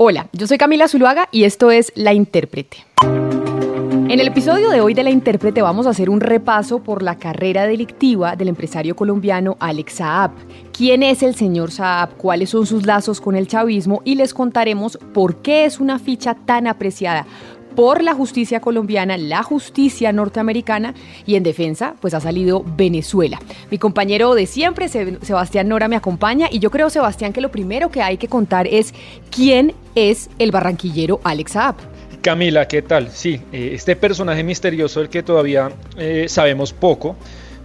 Hola, yo soy Camila Zuluaga y esto es La Intérprete. En el episodio de hoy de La Intérprete vamos a hacer un repaso por la carrera delictiva del empresario colombiano Alex Saab. ¿Quién es el señor Saab? ¿Cuáles son sus lazos con el chavismo? Y les contaremos por qué es una ficha tan apreciada por la justicia colombiana, la justicia norteamericana y en defensa pues ha salido Venezuela. Mi compañero de siempre, Sebastián Nora, me acompaña y yo creo, Sebastián, que lo primero que hay que contar es quién es el barranquillero Alex Saab. Camila, ¿qué tal? Sí, eh, este personaje misterioso del que todavía eh, sabemos poco,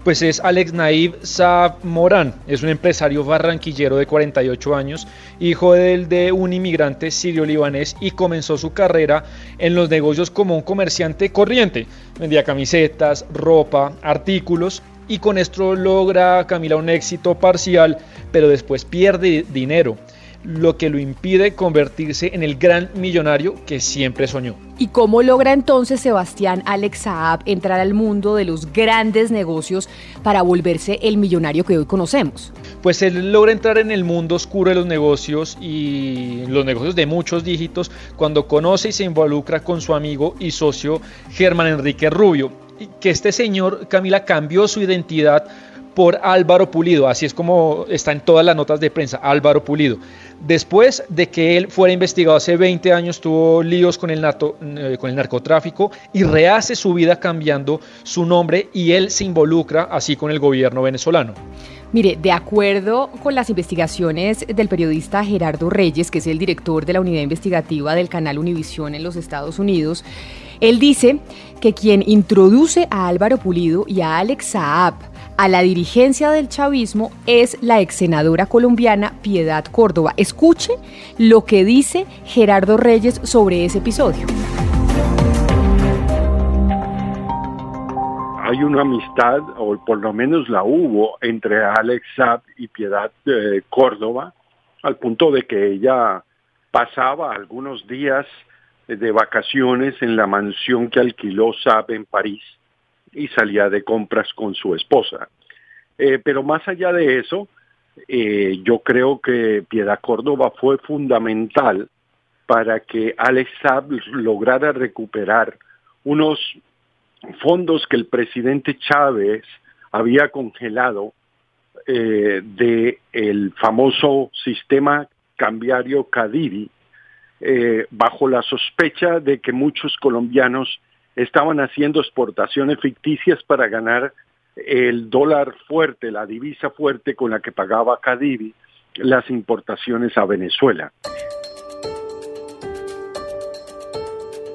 pues es Alex Naib Saab Morán. Es un empresario barranquillero de 48 años, hijo del de un inmigrante sirio-libanés y comenzó su carrera en los negocios como un comerciante corriente. Vendía camisetas, ropa, artículos y con esto logra Camila un éxito parcial, pero después pierde dinero lo que lo impide convertirse en el gran millonario que siempre soñó. ¿Y cómo logra entonces Sebastián Alex Saab entrar al mundo de los grandes negocios para volverse el millonario que hoy conocemos? Pues él logra entrar en el mundo oscuro de los negocios y los negocios de muchos dígitos cuando conoce y se involucra con su amigo y socio Germán Enrique Rubio. Que este señor, Camila, cambió su identidad por Álvaro Pulido, así es como está en todas las notas de prensa, Álvaro Pulido. Después de que él fuera investigado hace 20 años, tuvo líos con el, eh, con el narcotráfico y rehace su vida cambiando su nombre y él se involucra así con el gobierno venezolano. Mire, de acuerdo con las investigaciones del periodista Gerardo Reyes, que es el director de la unidad investigativa del canal Univisión en los Estados Unidos, él dice que quien introduce a Álvaro Pulido y a Alex Saab a la dirigencia del chavismo es la ex senadora colombiana Piedad Córdoba. Escuche lo que dice Gerardo Reyes sobre ese episodio. Hay una amistad, o por lo menos la hubo, entre Alex Saab y Piedad eh, Córdoba, al punto de que ella pasaba algunos días de vacaciones en la mansión que alquiló Saab en París y salía de compras con su esposa. Eh, pero más allá de eso, eh, yo creo que Piedad Córdoba fue fundamental para que Alex Saab lograra recuperar unos fondos que el presidente Chávez había congelado eh, de el famoso sistema cambiario Cadiri, eh, bajo la sospecha de que muchos colombianos estaban haciendo exportaciones ficticias para ganar el dólar fuerte, la divisa fuerte con la que pagaba Cadivi las importaciones a Venezuela.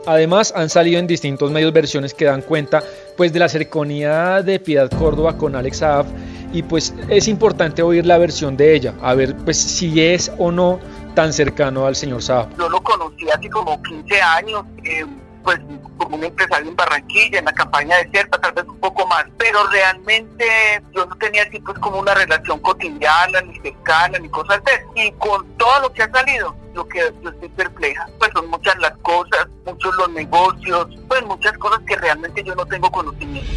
Además, han salido en distintos medios versiones que dan cuenta pues, de la cercanía de Piedad Córdoba con Alex Saab y pues es importante oír la versión de ella, a ver pues si es o no tan cercano al señor Saab. Yo lo conocí hace como 15 años. Eh pues como un empresario en Barranquilla, en la campaña de Cierta, tal vez un poco más, pero realmente yo no tenía así pues como una relación cotidiana, ni cercana, ni cosas de Y con todo lo que ha salido, lo que yo estoy perpleja, pues son muchas las cosas, muchos los negocios, pues muchas cosas que realmente yo no tengo conocimiento.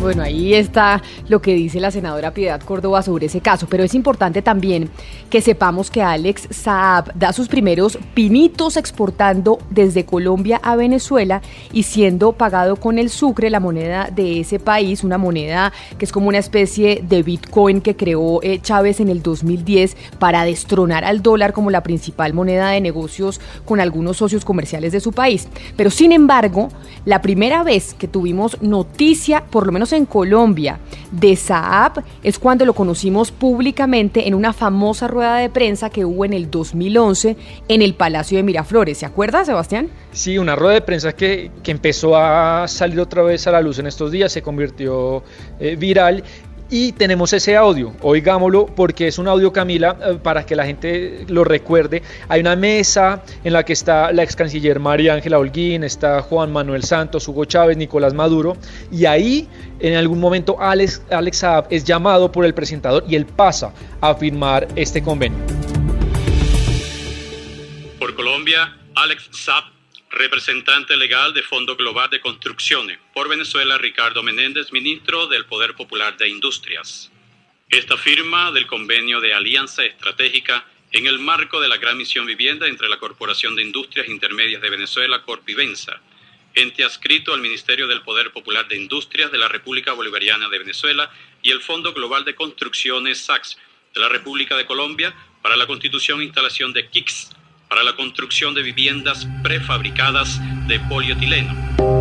Bueno, ahí está lo que dice la senadora Piedad Córdoba sobre ese caso, pero es importante también que sepamos que Alex Saab da sus primeros pinitos exportando desde Colombia a Venezuela y siendo pagado con el sucre, la moneda de ese país, una moneda que es como una especie de Bitcoin que creó eh, Chávez en el 2010 para destronar al dólar como la principal moneda de negocios con algunos socios comerciales de su país. Pero sin embargo, la primera vez que tuvimos noticia, por lo menos en Colombia de Saab es cuando lo conocimos públicamente en una famosa rueda de prensa que hubo en el 2011 en el Palacio de Miraflores. ¿Se acuerda, Sebastián? Sí, una rueda de prensa que, que empezó a salir otra vez a la luz en estos días, se convirtió eh, viral Y tenemos ese audio, oigámoslo porque es un audio Camila eh, para que la gente lo recuerde. Hay una mesa en la que está la ex canciller María Ángela Holguín, está Juan Manuel Santos, Hugo Chávez, Nicolás Maduro y ahí en algún momento Alex, Alex Saab es llamado por el presentador y él pasa a firmar este convenio. Por Colombia, Alex Saab representante legal de Fondo Global de Construcciones. Por Venezuela, Ricardo Menéndez, ministro del Poder Popular de Industrias. Esta firma del convenio de alianza estratégica en el marco de la gran misión vivienda entre la Corporación de Industrias Intermedias de Venezuela, Corpivensa, ente adscrito al Ministerio del Poder Popular de Industrias de la República Bolivariana de Venezuela y el Fondo Global de Construcciones SACS de la República de Colombia para la constitución e instalación de KICS para la construcción de viviendas prefabricadas de polietileno.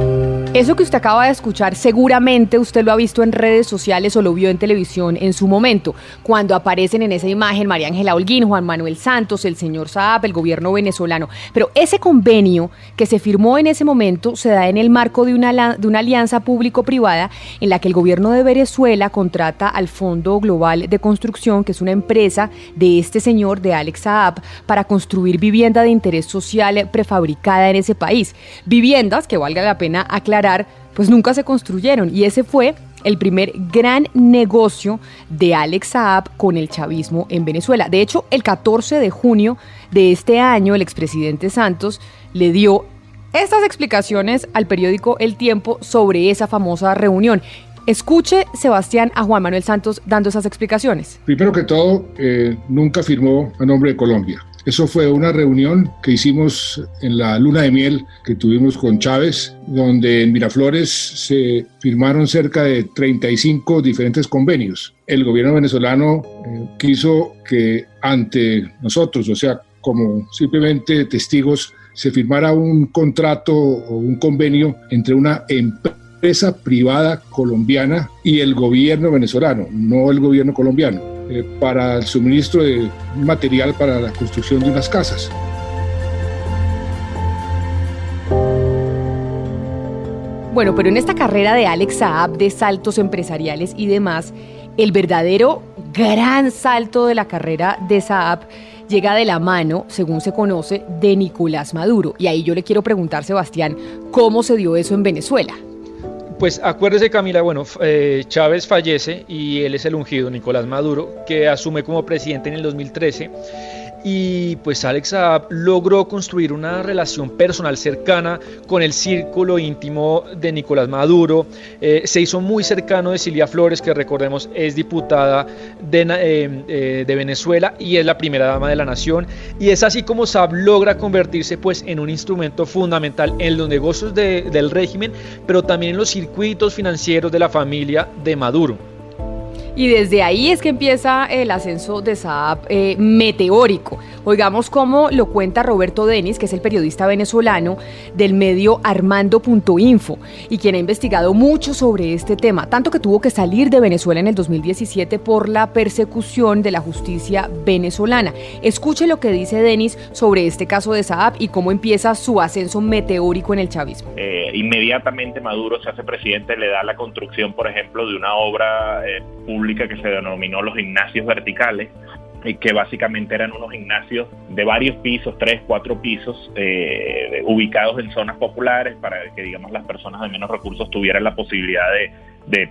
Eso que usted acaba de escuchar, seguramente usted lo ha visto en redes sociales o lo vio en televisión en su momento, cuando aparecen en esa imagen María Ángela Holguín, Juan Manuel Santos, el señor Saab, el gobierno venezolano. Pero ese convenio que se firmó en ese momento se da en el marco de una, de una alianza público-privada en la que el gobierno de Venezuela contrata al Fondo Global de Construcción, que es una empresa de este señor, de Alex Saab, para construir vivienda de interés social prefabricada en ese país. Viviendas que valga la pena aclarar pues nunca se construyeron y ese fue el primer gran negocio de Alex Saab con el chavismo en Venezuela. De hecho, el 14 de junio de este año, el expresidente Santos le dio estas explicaciones al periódico El Tiempo sobre esa famosa reunión. Escuche, Sebastián, a Juan Manuel Santos dando esas explicaciones. Primero que todo, eh, nunca firmó a nombre de Colombia. Eso fue una reunión que hicimos en la luna de miel que tuvimos con Chávez, donde en Miraflores se firmaron cerca de 35 diferentes convenios. El gobierno venezolano eh, quiso que ante nosotros, o sea, como simplemente testigos, se firmara un contrato o un convenio entre una empresa privada colombiana y el gobierno venezolano, no el gobierno colombiano. Eh, para el suministro de material para la construcción de unas casas. Bueno, pero en esta carrera de Alex Saab de saltos empresariales y demás, el verdadero gran salto de la carrera de Saab llega de la mano, según se conoce, de Nicolás Maduro. Y ahí yo le quiero preguntar, Sebastián, ¿cómo se dio eso en Venezuela? Pues acuérdese Camila, bueno, eh, Chávez fallece y él es el ungido, Nicolás Maduro, que asume como presidente en el 2013 y pues Alex Saab logró construir una relación personal cercana con el círculo íntimo de Nicolás Maduro, eh, se hizo muy cercano de Silvia Flores, que recordemos es diputada de, eh, eh, de, Venezuela y es la primera dama de la nación, y es así como Saab logra convertirse pues en un instrumento fundamental en los negocios del régimen, pero también en los circuitos financieros de la familia de Maduro. Y desde ahí es que empieza el ascenso de Saab eh, meteórico. Oigamos cómo lo cuenta Roberto Denis, que es el periodista venezolano del medio Armando.info y quien ha investigado mucho sobre este tema, tanto que tuvo que salir de Venezuela en el 2017 por la persecución de la justicia venezolana. Escuche lo que dice Denis sobre este caso de Saab y cómo empieza su ascenso meteórico en el chavismo. Eh, inmediatamente Maduro se hace presidente, le da la construcción, por ejemplo, de una obra eh, pública que se denominó los gimnasios verticales, que básicamente eran unos gimnasios de varios pisos, tres, cuatro pisos, eh, ubicados en zonas populares para que, digamos, las personas de menos recursos tuvieran la posibilidad de,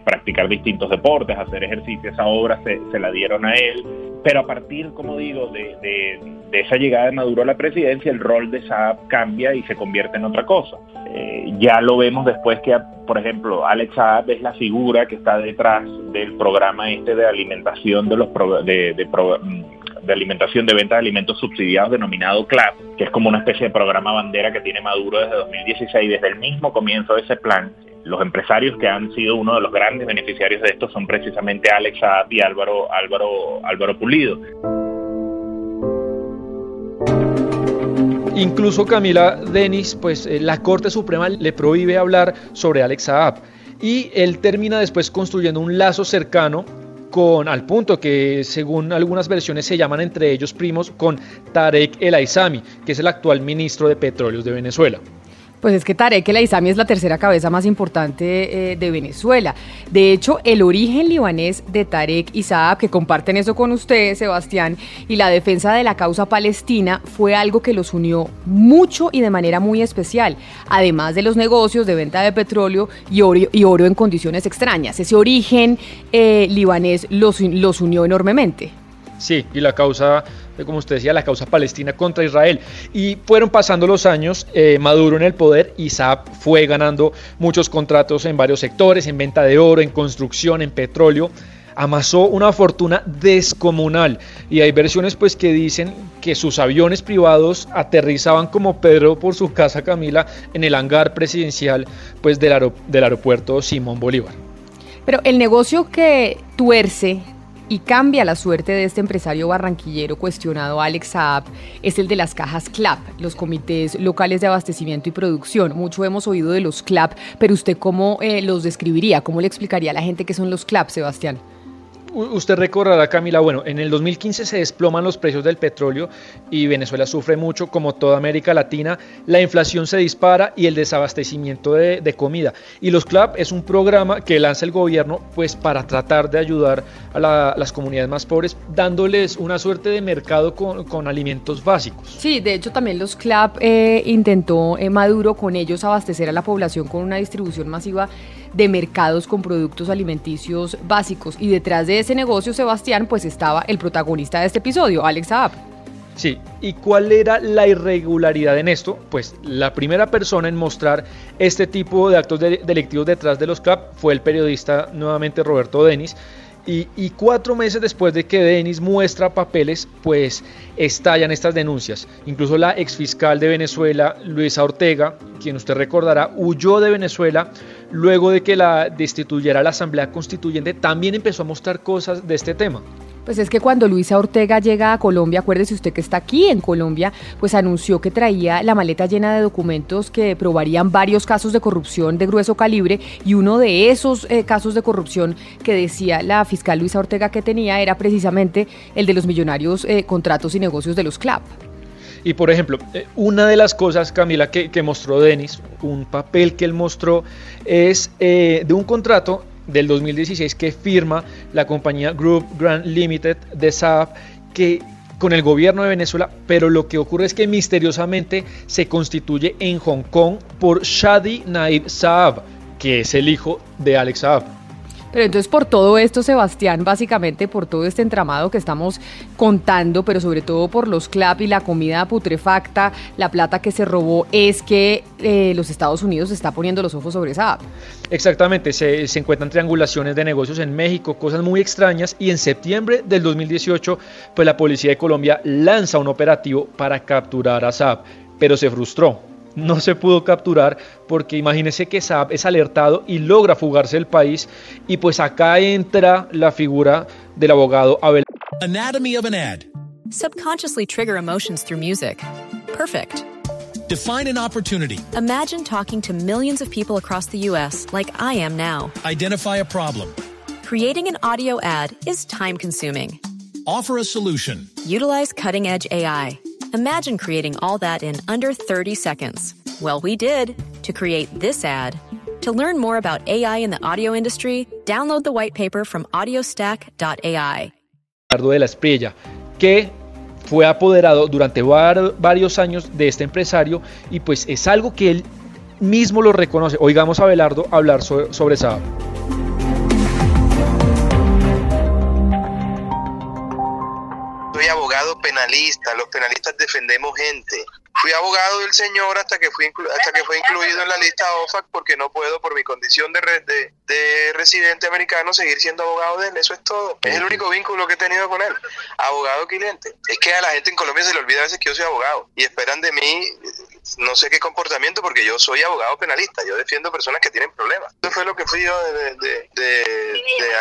practicar distintos deportes, hacer ejercicio. Esa obra se, se la dieron a él pero a partir, como digo, de, esa llegada de Maduro a la presidencia, el rol de Saab cambia y se convierte en otra cosa. Eh, ya lo vemos después que, por ejemplo, Alex Saab es la figura que está detrás del programa este de alimentación de los de, de, alimentación de venta de alimentos subsidiados denominado CLAP, que es como una especie de programa bandera que tiene Maduro desde 2016, desde el mismo comienzo de ese plan los empresarios que han sido uno de los grandes beneficiarios de esto son precisamente Alex Saab y Álvaro, Álvaro, Álvaro Pulido. Incluso Camila Denis, pues eh, la Corte Suprema le prohíbe hablar sobre Alex Saab y él termina después construyendo un lazo cercano con al punto que según algunas versiones se llaman entre ellos primos con Tarek El Aizami, que es el actual ministro de Petróleos de Venezuela. Pues es que Tarek El Aizami es la tercera cabeza más importante eh, de Venezuela. De hecho, el origen libanés de Tarek y Saab, que comparten eso con usted, Sebastián, y la defensa de la causa palestina fue algo que los unió mucho y de manera muy especial, además de los negocios de venta de petróleo y oro, en condiciones extrañas. Ese origen eh, libanés los, los unió enormemente. Sí, y la causa como usted decía, la causa palestina contra Israel. Y fueron pasando los años, eh, Maduro en el poder y Saab fue ganando muchos contratos en varios sectores, en venta de oro, en construcción, en petróleo. Amasó una fortuna descomunal y hay versiones pues que dicen que sus aviones privados aterrizaban como Pedro por su casa Camila en el hangar presidencial pues del, del aeropuerto Simón Bolívar. Pero el negocio que tuerce y cambia la suerte de este empresario barranquillero cuestionado Alex Saab es el de las cajas CLAP, los comités locales de abastecimiento y producción. Mucho hemos oído de los CLAP, pero usted cómo eh, los describiría, cómo le explicaría a la gente qué son los CLAP, Sebastián. Usted recordará, Camila, bueno, en el 2015 se desploman los precios del petróleo y Venezuela sufre mucho, como toda América Latina. La inflación se dispara y el desabastecimiento de, comida. Y los CLAP es un programa que lanza el gobierno pues para tratar de ayudar a las comunidades más pobres, dándoles una suerte de mercado con, alimentos básicos. Sí, de hecho también los CLAP eh, intentó eh, Maduro con ellos abastecer a la población con una distribución masiva de mercados con productos alimenticios básicos. Y detrás de ese negocio, Sebastián, pues estaba el protagonista de este episodio, Alex Saab. Sí, ¿y cuál era la irregularidad en esto? Pues la primera persona en mostrar este tipo de actos delictivos detrás de los CLAP fue el periodista nuevamente Roberto Denis. Y, y, cuatro meses después de que Denis muestra papeles, pues estallan estas denuncias. Incluso la exfiscal de Venezuela, Luisa Ortega, quien usted recordará, huyó de Venezuela luego de que la destituyera la Asamblea Constituyente, también empezó a mostrar cosas de este tema. Pues es que cuando Luisa Ortega llega a Colombia, acuérdese usted que está aquí en Colombia, pues anunció que traía la maleta llena de documentos que probarían varios casos de corrupción de grueso calibre y uno de esos eh, casos de corrupción que decía la fiscal Luisa Ortega que tenía era precisamente el de los millonarios eh, contratos y negocios de los CLAP. Y por ejemplo, eh, una de las cosas, Camila, que, mostró Denis, un papel que él mostró, es de un contrato del 2016 que firma la compañía Group Grand Limited de Saab que con el gobierno de Venezuela, pero lo que ocurre es que misteriosamente se constituye en Hong Kong por Shadi Naib Saab, que es el hijo de Alex Saab. Pero entonces por todo esto, Sebastián, básicamente por todo este entramado que estamos contando, pero sobre todo por los CLAP y la comida putrefacta, la plata que se robó, es que eh, los Estados Unidos está poniendo los ojos sobre esa Exactamente, se, se, encuentran triangulaciones de negocios en México, cosas muy extrañas, y en septiembre del 2018, pues la policía de Colombia lanza un operativo para capturar a Saab, pero se frustró no se pudo capturar porque imagínese que Saab es alertado y logra fugarse del país y pues acá entra la figura del abogado Abel. Anatomy of an ad. Subconsciously trigger emotions through music. Perfect. Define an opportunity. Imagine talking to millions of people across the US like I am now. Identify a problem. Creating an audio ad is time consuming. Offer a solution. Utilize cutting edge AI Imagine creating all that in under 30 seconds. Well, we did to create this ad. To learn more about AI in the audio industry, download the white paper from audiostack.ai. de la Espriella, que fue apoderado durante varios años de este empresario y pues es algo que él mismo lo reconoce. Oigamos a Belardo hablar sobre, sobre esa penalista, los penalistas defendemos gente. Fui abogado del señor hasta que, fui hasta que fue incluido en la lista OFAC porque no puedo por mi condición de, de, de, residente americano seguir siendo abogado de él, eso es todo. Es el único vínculo que he tenido con él, abogado cliente. Es que a la gente en Colombia se le olvida a veces que yo soy abogado y esperan de mí no sé qué comportamiento porque yo soy abogado penalista, yo defiendo personas que tienen problemas. Eso fue lo que fui yo de, de, de, de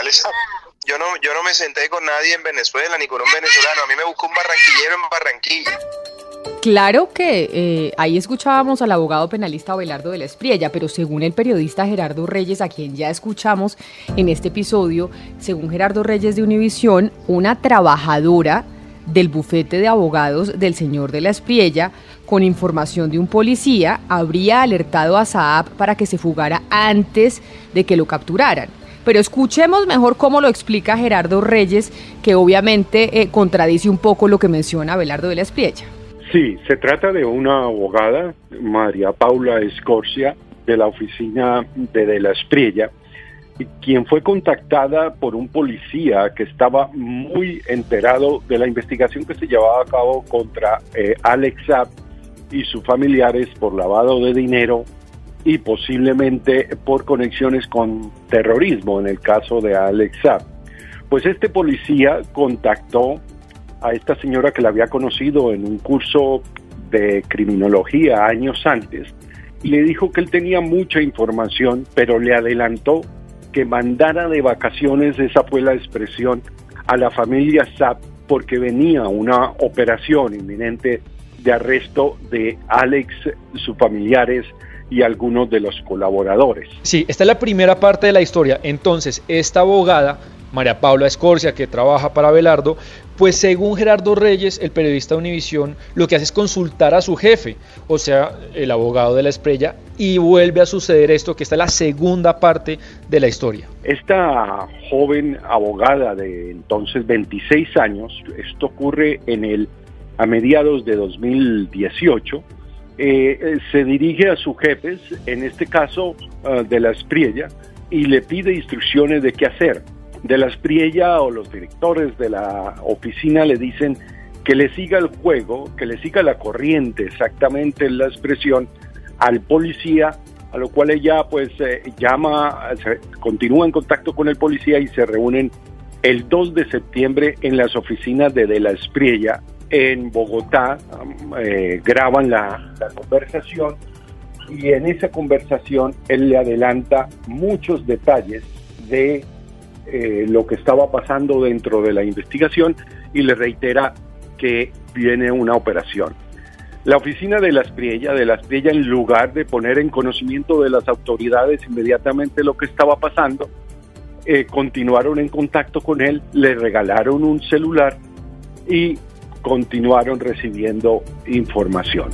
yo no, yo no me senté con nadie en Venezuela ni con un venezolano. A mí me buscó un barranquillero en Barranquilla. Claro que eh, ahí escuchábamos al abogado penalista Abelardo de la Espriella, pero según el periodista Gerardo Reyes, a quien ya escuchamos en este episodio, según Gerardo Reyes de Univisión, una trabajadora del bufete de abogados del señor de la Espriella con información de un policía, habría alertado a Saab para que se fugara antes de que lo capturaran. Pero escuchemos mejor cómo lo explica Gerardo Reyes, que obviamente eh, contradice un poco lo que menciona Belardo de la Espriella. Sí, se trata de una abogada, María Paula Escorcia, de la oficina de De la Espriella, quien fue contactada por un policía que estaba muy enterado de la investigación que se llevaba a cabo contra eh, Alex Zapp y sus familiares por lavado de dinero y posiblemente por conexiones con terrorismo en el caso de Alex. Pues este policía contactó a esta señora que la había conocido en un curso de criminología años antes y le dijo que él tenía mucha información, pero le adelantó que mandara de vacaciones, esa fue la expresión, a la familia Zapp porque venía una operación inminente de arresto de Alex, sus familiares y algunos de los colaboradores. Sí, esta es la primera parte de la historia. Entonces, esta abogada María Paula Escorcia, que trabaja para Belardo, pues según Gerardo Reyes, el periodista de Univisión, lo que hace es consultar a su jefe, o sea, el abogado de la estrella, y vuelve a suceder esto, que está es la segunda parte de la historia. Esta joven abogada de entonces 26 años, esto ocurre en el a mediados de 2018, eh, se dirige a sus jefes, en este caso ah, de la Espriella, y le pide instrucciones de qué hacer. De la Espriella o los directores de la oficina le dicen que le siga el juego, que le siga la corriente, exactamente la expresión, al policía, a lo cual ella pues eh, llama, continúa en contacto con el policía y se reúnen el 2 de septiembre en las oficinas de De la Espriella en Bogotá, eh, graban la, la conversación y en esa conversación él le adelanta muchos detalles de eh, lo que estaba pasando dentro de la investigación y le reitera que viene una operación. La oficina de las Priella, de las Priella, en lugar de poner en conocimiento de las autoridades inmediatamente lo que estaba pasando, eh, continuaron en contacto con él, le regalaron un celular y continuaron recibiendo información.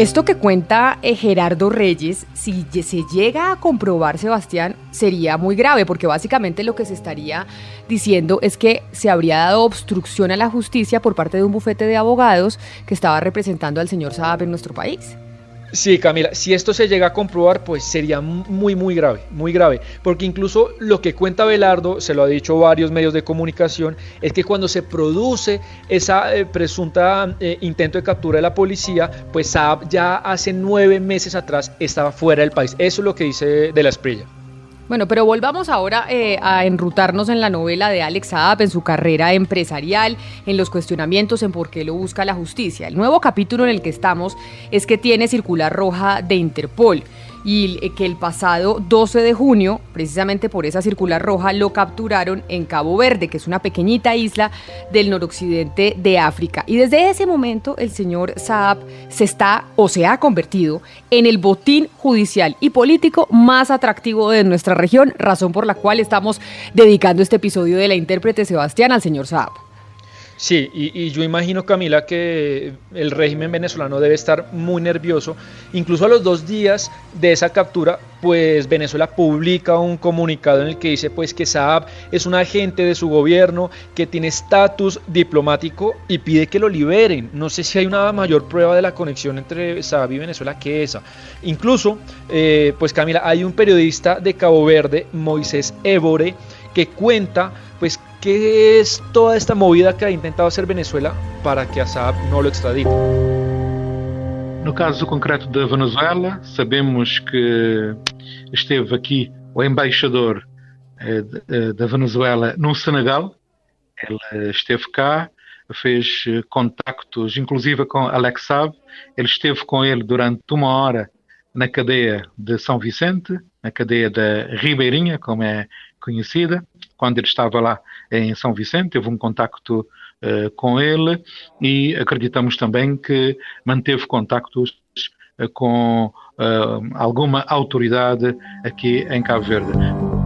Esto que cuenta Gerardo Reyes, si se llega a comprobar, Sebastián, sería muy grave, porque básicamente lo que se estaría diciendo es que se habría dado obstrucción a la justicia por parte de un bufete de abogados que estaba representando al señor Saab en nuestro país. Sí, Camila, si esto se llega a comprobar, pues sería muy, muy grave, muy grave, porque incluso lo que cuenta Belardo, se lo ha dicho varios medios de comunicación, es que cuando se produce esa eh, presunta eh, intento de captura de la policía, pues Saab ya hace nueve meses atrás estaba fuera del país. Eso es lo que dice de la Esprilla. Bueno, pero volvamos ahora eh, a enrutarnos en la novela de Alex Saab, en su carrera empresarial, en los cuestionamientos, en por qué lo busca la justicia. El nuevo capítulo en el que estamos es que tiene circular roja de Interpol y eh, que el pasado 12 de junio, precisamente por esa circular roja, lo capturaron en Cabo Verde, que es una pequeñita isla del noroccidente de África. Y desde ese momento el señor Saab se está o se ha convertido en el botín judicial y político más atractivo de nuestra región, razón por la cual estamos dedicando este episodio de la intérprete Sebastián al señor Saab. Sí, y, yo imagino, Camila, que el régimen venezolano debe estar muy nervioso. Incluso a los dos días de esa captura, pues Venezuela publica un comunicado en el que dice pues que Saab es un agente de su gobierno, que tiene estatus diplomático y pide que lo liberen. No sé si hay una mayor prueba de la conexión entre Saab y Venezuela que esa. Incluso, eh, pues Camila, hay un periodista de Cabo Verde, Moisés Évore, que cuenta qué es toda esta movida que ha intentado hacer Venezuela para que Assad não lo extradite. No caso concreto da Venezuela, sabemos que esteve aqui o embaixador eh, eh, da Venezuela no Senegal. Ele esteve cá, fez contactos, inclusive com Alex Saab. Ele esteve com ele durante uma hora na cadeia de São Vicente, na cadeia da Ribeirinha, como é conhecida. Quando ele estava lá em São Vicente, teve um contacto uh, com ele e acreditamos também que manteve contactos uh, com uh, alguma autoridade aqui em Cabo Verde.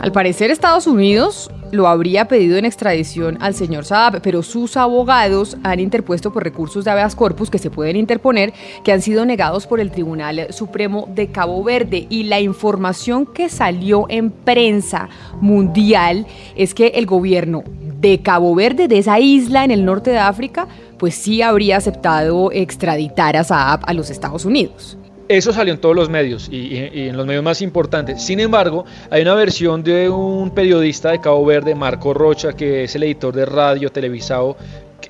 Al parecer Estados Unidos lo habría pedido en extradición al señor Saab, pero sus abogados han interpuesto por recursos de habeas corpus que se pueden interponer, que han sido negados por el Tribunal Supremo de Cabo Verde. Y la información que salió en prensa mundial es que el gobierno de Cabo Verde, de esa isla en el norte de África, pues sí habría aceptado extraditar a Saab a los Estados Unidos. Eso salió en todos los medios y, en los medios más importantes. Sin embargo, hay una versión de un periodista de Cabo Verde, Marco Rocha, que es el editor de radio televisado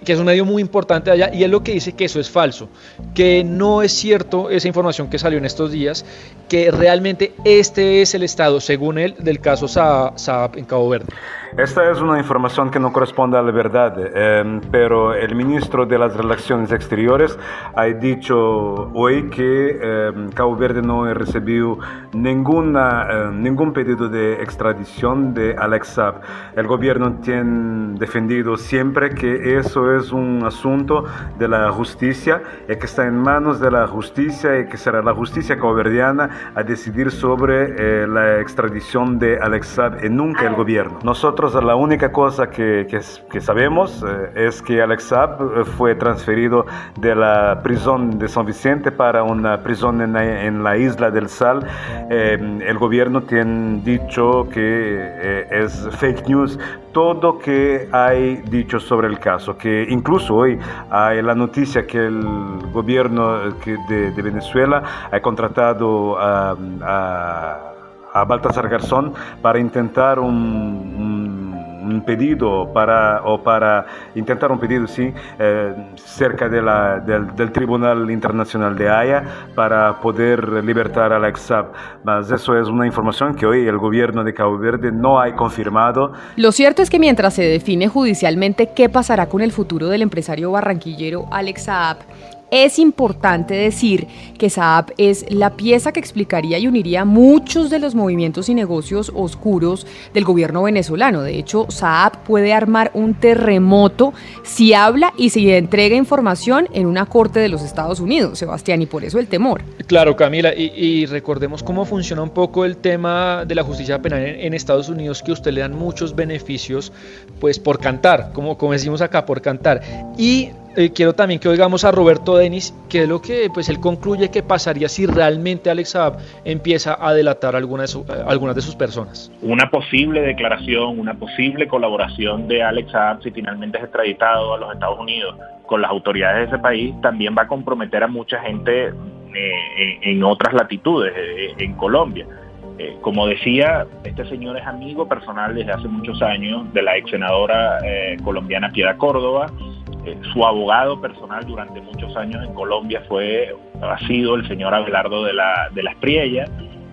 que es un medio muy importante allá, y es lo que dice que eso es falso, que no es cierto esa información que salió en estos días, que realmente este es el estado, según él, del caso Saab en Cabo Verde. Esta es una información que no corresponde a la verdad, eh, pero el ministro de las Relaciones Exteriores ha dicho hoy que eh, Cabo Verde no ha recibido ninguna, eh, ningún pedido de extradición de Alex Saab. El gobierno tiene defendido siempre que eso es un asunto de la justicia y que está en manos de la justicia y que será la justicia caboverdiana a decidir sobre la extradición de Alex Saab y nunca el gobierno. Nosotros la única cosa que, que, sabemos eh, es que Alex Saab eh, fue transferido de la prisión de San Vicente para una prisión en la, en la isla del Sal. Eh, el gobierno tiene dicho que es fake news todo que hay dicho sobre el caso, que incluso hoy hay la noticia que el gobierno de, de Venezuela ha contratado a, a a Baltasar Garzón para intentar un, pedido para, o para intentar un pedido, sí, eh, cerca de la, del, del, Tribunal Internacional de Haya para poder libertar a Alex Saab. Mas eso es una información que hoy el gobierno de Cabo Verde no ha confirmado. Lo cierto es que mientras se define judicialmente qué pasará con el futuro del empresario barranquillero Alex Saab, es importante decir que Saab es la pieza que explicaría y uniría muchos de los movimientos y negocios oscuros del gobierno venezolano. De hecho, Saab puede armar un terremoto si habla y si entrega información en una corte de los Estados Unidos, Sebastián, y por eso el temor. Claro, Camila, y, recordemos cómo funciona un poco el tema de la justicia penal en, Estados Unidos, que usted le dan muchos beneficios, pues por cantar, como, como decimos acá, por cantar. Y eh, quiero también que oigamos a Roberto Denis, que es lo que pues él concluye que pasaría si realmente Alex Saab empieza a delatar algunas de, eh, algunas de sus personas. Una posible declaración, una posible colaboración de Alex Saab si finalmente es extraditado a los Estados Unidos con las autoridades de ese país también va a comprometer a mucha gente eh, en otras latitudes, en Colombia. como decía, este señor es amigo personal desde hace muchos años de la ex senadora colombiana Piedra Córdoba, eh, su abogado personal durante muchos años en Colombia fue, ha sido el señor Abelardo de la, de las Priellas,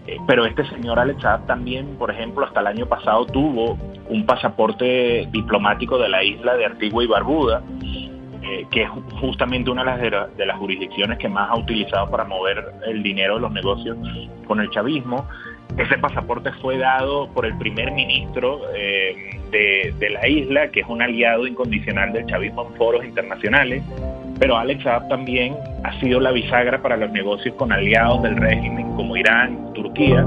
eh, pero este señor Alexab también, por ejemplo, hasta el año pasado tuvo un pasaporte diplomático de la isla de Antigua y Barbuda, eh, que es justamente una de las, de las jurisdicciones que más ha utilizado para mover el dinero de los negocios con el chavismo. Ese pasaporte fue dado por el primer ministro eh, de, la isla, que es un aliado incondicional del chavismo en foros internacionales, pero Alex Saab también ha sido la bisagra para los negocios con aliados del régimen como Irán, Turquía.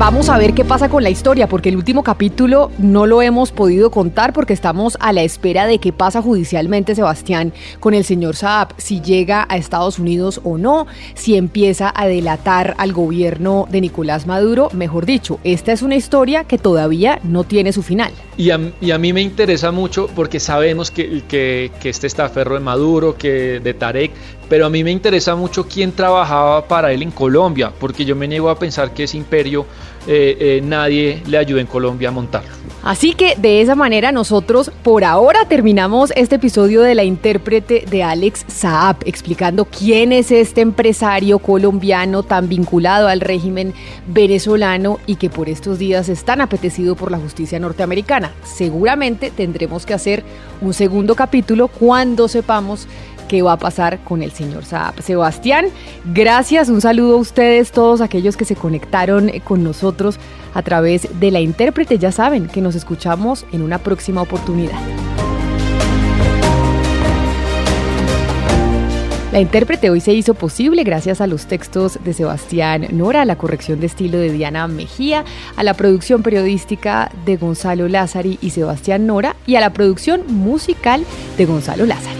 Vamos a ver qué pasa con la historia, porque el último capítulo no lo hemos podido contar porque estamos a la espera de qué pasa judicialmente, Sebastián, con el señor Saab, si llega a Estados Unidos o no, si empieza a delatar al gobierno de Nicolás Maduro. Mejor dicho, esta es una historia que todavía no tiene su final. Y a, mí me interesa mucho porque sabemos que, que, que este estaferro de Maduro, que de Tarek, pero a mí me interesa mucho quién trabajaba para él en Colombia, porque yo me niego a pensar que ese imperio eh, eh, nadie le ayude en Colombia a montarlo. Así que de esa manera nosotros por ahora terminamos este episodio de la intérprete de Alex Saab, explicando quién es este empresario colombiano tan vinculado al régimen venezolano y que por estos días es tan apetecido por la justicia norteamericana. Seguramente tendremos que hacer un segundo capítulo cuando sepamos qué va a pasar con el señor Saab. Sebastián, gracias, un saludo a ustedes, todos aquellos que se conectaron eh, con nosotros a través de la intérprete. Ya saben que nos escuchamos en una próxima oportunidad. La intérprete hoy se hizo posible gracias a los textos de Sebastián Nora, a la corrección de estilo de Diana Mejía, a la producción periodística de Gonzalo Lázari y Sebastián Nora y a la producción musical de Gonzalo Lázari.